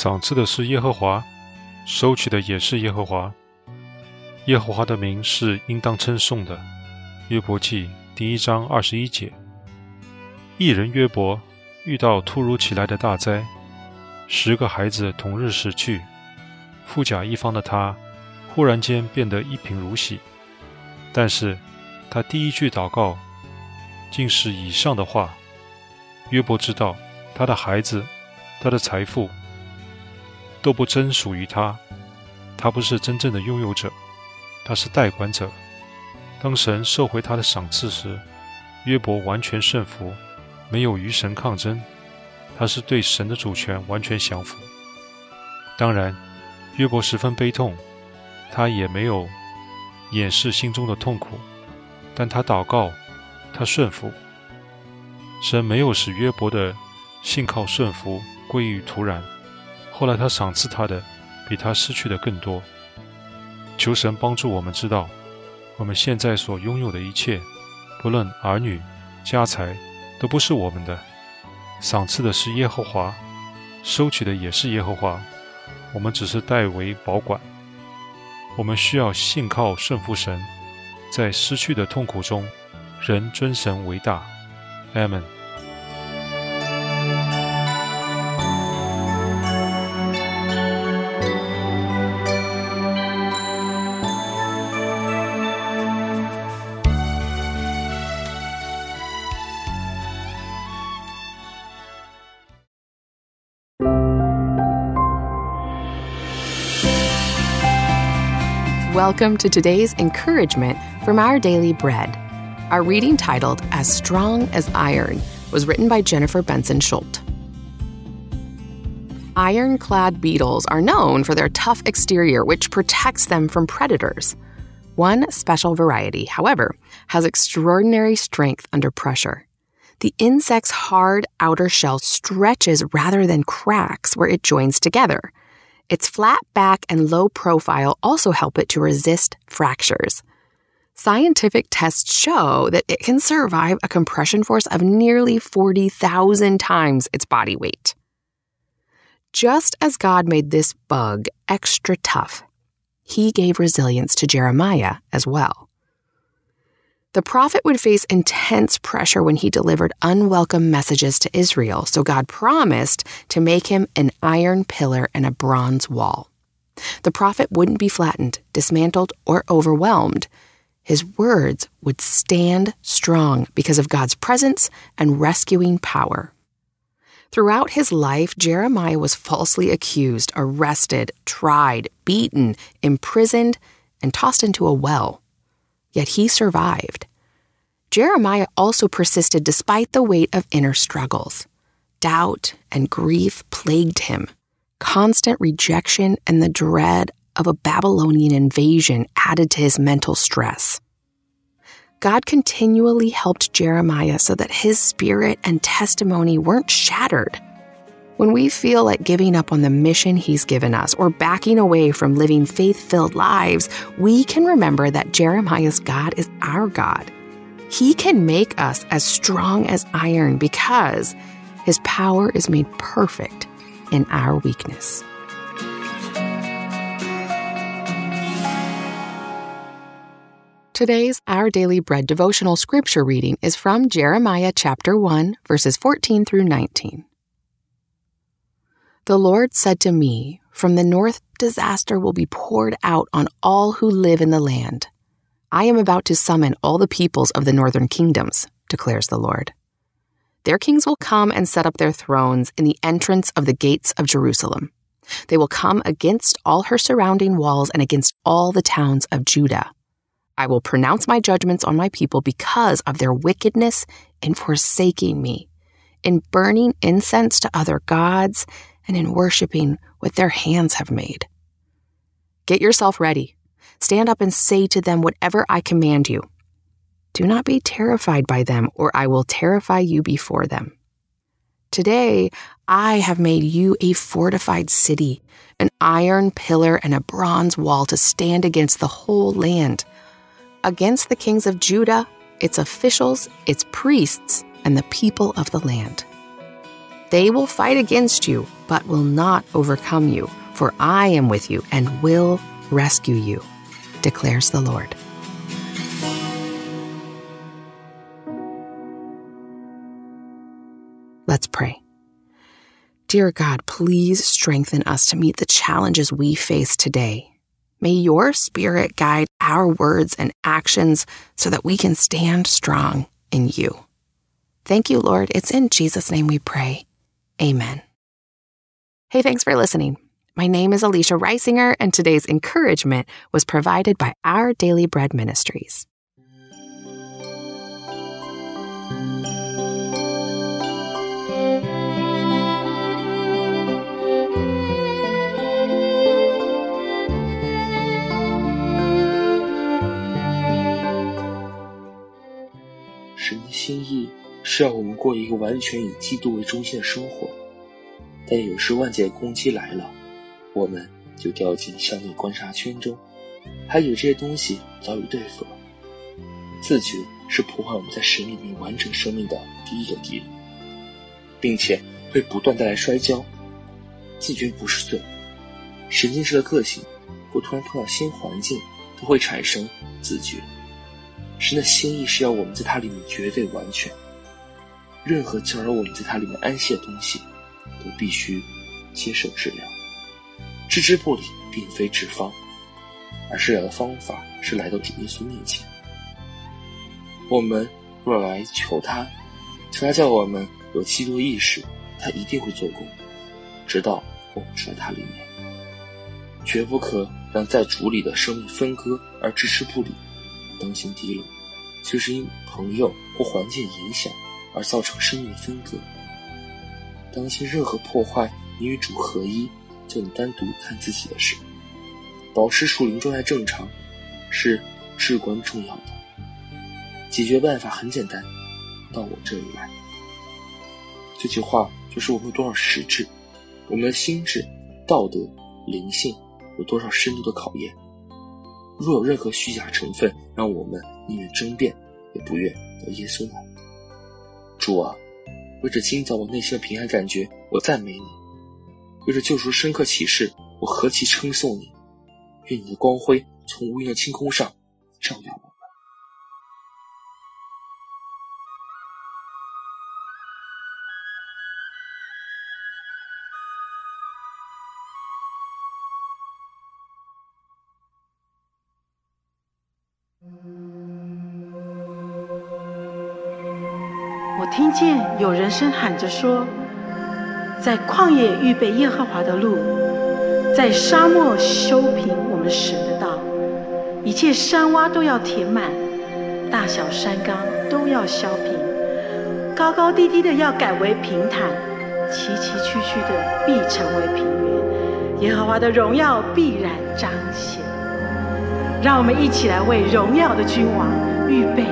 赏赐的是耶和华，收取的也是耶和华。耶和华的名是应当称颂的。约伯记第一章二十一节。一人约伯遇到突如其来的大灾，十个孩子同日死去，富甲一方的他，忽然间变得一贫如洗。但是，他第一句祷告，竟是以上的话。约伯知道，他的孩子，他的财富，都不真属于他，他不是真正的拥有者。他是代管者。当神收回他的赏赐时，约伯完全顺服，没有与神抗争。他是对神的主权完全降服。当然，约伯十分悲痛，他也没有掩饰心中的痛苦，但他祷告，他顺服。神没有使约伯的信靠顺服归于突然。后来他赏赐他的，比他失去的更多。求神帮助我们知道，我们现在所拥有的一切，不论儿女、家财，都不是我们的。赏赐的是耶和华，收取的也是耶和华。我们只是代为保管。我们需要信靠顺服神，在失去的痛苦中，仍尊神为大。阿 Welcome to today's encouragement from Our Daily Bread. Our reading titled As Strong as Iron was written by Jennifer Benson Schuldt. Ironclad beetles are known for their tough exterior, which protects them from predators. One special variety, however, has extraordinary strength under pressure. The insect's hard outer shell stretches rather than cracks where it joins together. Its flat back and low profile also help it to resist fractures. Scientific tests show that it can survive a compression force of nearly 40,000 times its body weight. Just as God made this bug extra tough, he gave resilience to Jeremiah as well. The prophet would face intense pressure when he delivered unwelcome messages to Israel, so God promised to make him an iron pillar and a bronze wall. The prophet wouldn't be flattened, dismantled, or overwhelmed his words would stand strong because of God's presence and rescuing power. Throughout his life, Jeremiah was falsely accused, arrested, tried, beaten, imprisoned, and tossed into a well. Yet he survived. Jeremiah also persisted despite the weight of inner struggles. Doubt and grief plagued him. Constant rejection and the dread of a Babylonian invasion added to his mental stress. God continually helped Jeremiah so that his spirit and testimony weren't shattered. When we feel like giving up on the mission he's given us or backing away from living faith filled lives, we can remember that Jeremiah's God is our God. He can make us as strong as iron because his power is made perfect in our weakness. Today's Our Daily Bread devotional scripture reading is from Jeremiah chapter 1, verses 14 through 19. The Lord said to me, From the north, disaster will be poured out on all who live in the land. I am about to summon all the peoples of the northern kingdoms, declares the Lord. Their kings will come and set up their thrones in the entrance of the gates of Jerusalem. They will come against all her surrounding walls and against all the towns of Judah. I will pronounce my judgments on my people because of their wickedness in forsaking me, in burning incense to other gods, and in worshiping what their hands have made. Get yourself ready. Stand up and say to them whatever I command you. Do not be terrified by them, or I will terrify you before them. Today, I have made you a fortified city, an iron pillar and a bronze wall to stand against the whole land against the kings of Judah, its officials, its priests, and the people of the land. They will fight against you, but will not overcome you, for I am with you and will rescue you, declares the Lord. Let's pray. Dear God, please strengthen us to meet the challenges we face today. May your spirit guide our words and actions so that we can stand strong in you. Thank you, Lord. It's in Jesus' name we pray. Amen. Hey, thanks for listening. My name is Alicia Reisinger, and today's encouragement was provided by Our Daily Bread Ministries. 是要我们过一个完全以基督为中心的生活，但有时万劫攻击来了，我们就掉进商业观察圈中，还以为这些东西早已对付了。自觉是破坏我们在神里面完整生命的第一个敌人，并且会不断带来摔跤。自觉不是罪，神经质的个性或突然碰到新环境都会产生自觉。神的心意是要我们在它里面绝对完全，任何叫让我们在它里面安息的东西，都必须接受治疗。置之不理并非治方，而治疗的方法是来到主耶稣面前。我们若来求他，求他叫我们有基督意识，他一定会做工，直到我们摔他里面。绝不可让在主里的生命分割而置之不理。当心低落，就是因朋友或环境影响而造成生命的分割。当心任何破坏你与主合一，就你单独看自己的事。保持属灵状态正常，是至关重要的。解决办法很简单，到我这里来。这句话就是我们有多少实质，我们的心智、道德、灵性有多少深度的考验。若有任何虚假成分，让我们宁愿争辩，也不愿到耶稣那里。主啊，为着今早我内心的平安感觉，我赞美你；为着救赎深刻启示，我何其称颂你！愿你的光辉从无垠的青空上照耀我。我听见有人声喊着说：“在旷野预备耶和华的路，在沙漠修平我们神的道。一切山洼都要填满，大小山冈都要削平，高高低低的要改为平坦，崎崎岖岖的必成为平原。耶和华的荣耀必然彰显。让我们一起来为荣耀的君王预备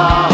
나